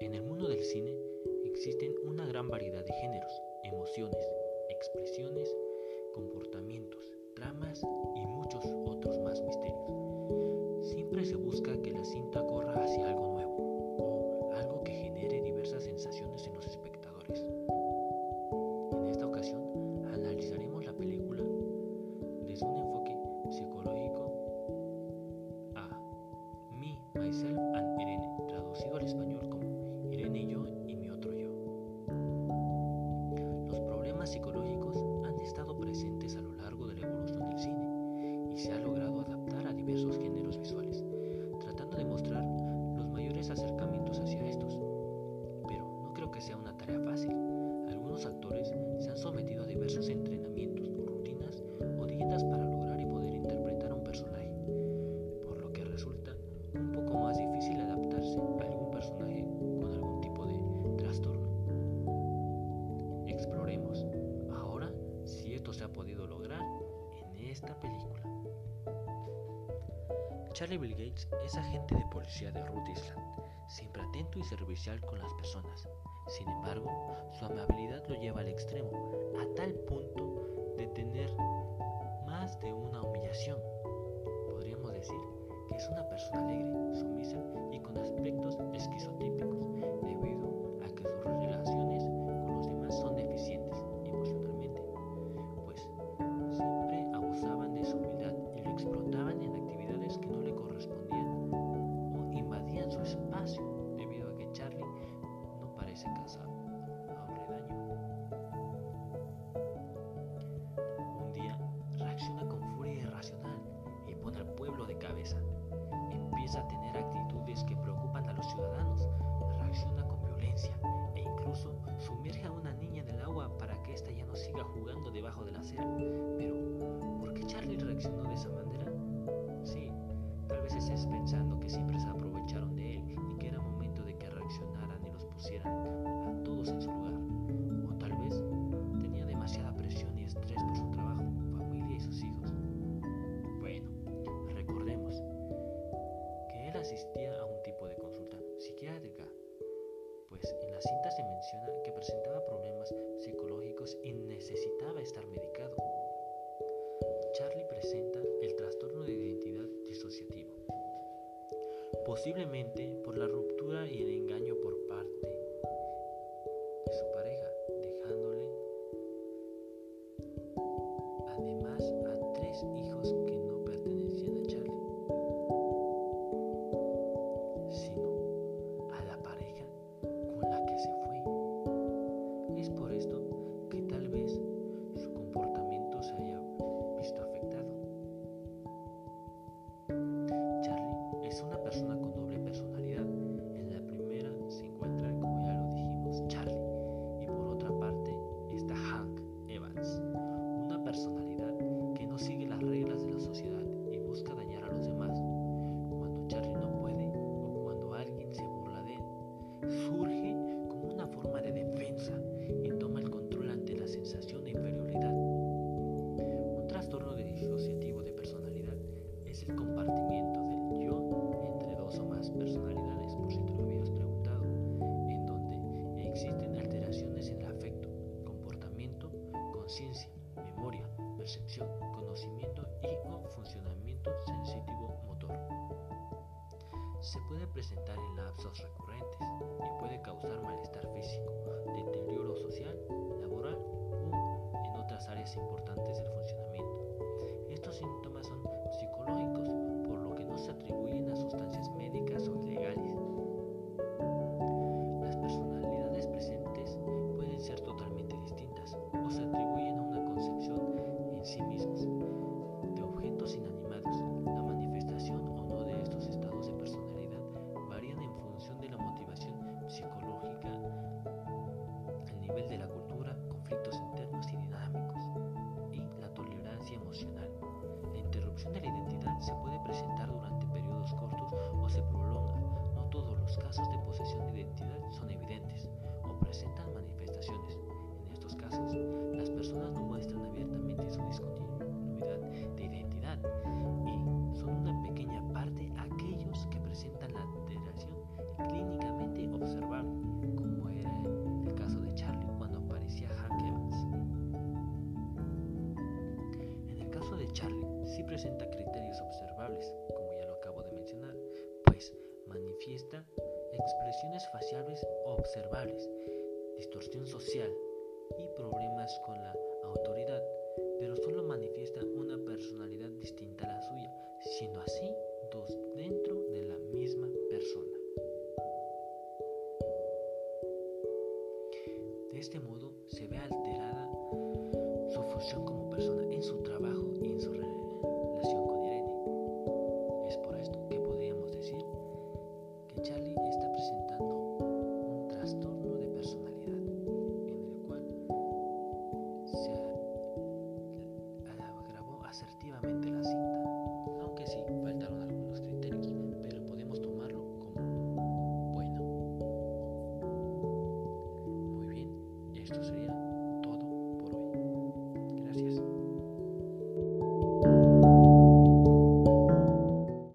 En el mundo del cine existen una gran variedad de géneros, emociones, expresiones, comportamientos, tramas y muchos otros más misterios. Siempre se busca que la cinta corra hacia algo nuevo Charlie Bill Gates es agente de policía de Rhode Island, siempre atento y servicial con las personas. Sin embargo, su amabilidad lo lleva al extremo, a tal punto de tener más de una humillación. Podríamos decir que es una persona alegre, sumisa y con aspectos esquizotípicos. Pero, ¿por qué Charlie reaccionó de esa manera? Sí, tal vez estés pensando que siempre se aprovecharon de él y que era momento de que reaccionaran y los pusieran a todos en su lugar. O tal vez tenía demasiada presión y estrés por su trabajo, familia y sus hijos. Bueno, recordemos que él asistía a un tipo de consulta psiquiátrica pues en la cinta se menciona que presentaba problemas psicológicos y necesitaba posiblemente por la ruptura y el engaño por parte de su pareja, dejándole además a tres hijos conciencia, memoria, percepción, conocimiento y o funcionamiento sensitivo motor. Se puede presentar en lapsos recurrentes y puede causar presenta criterios observables, como ya lo acabo de mencionar, pues manifiesta expresiones faciales observables, distorsión social y problemas con la autoridad, pero solo manifiesta una personalidad distinta a la suya, siendo así dos dentro de la misma persona. De este modo se ve alterada su función como persona en su trabajo esto sería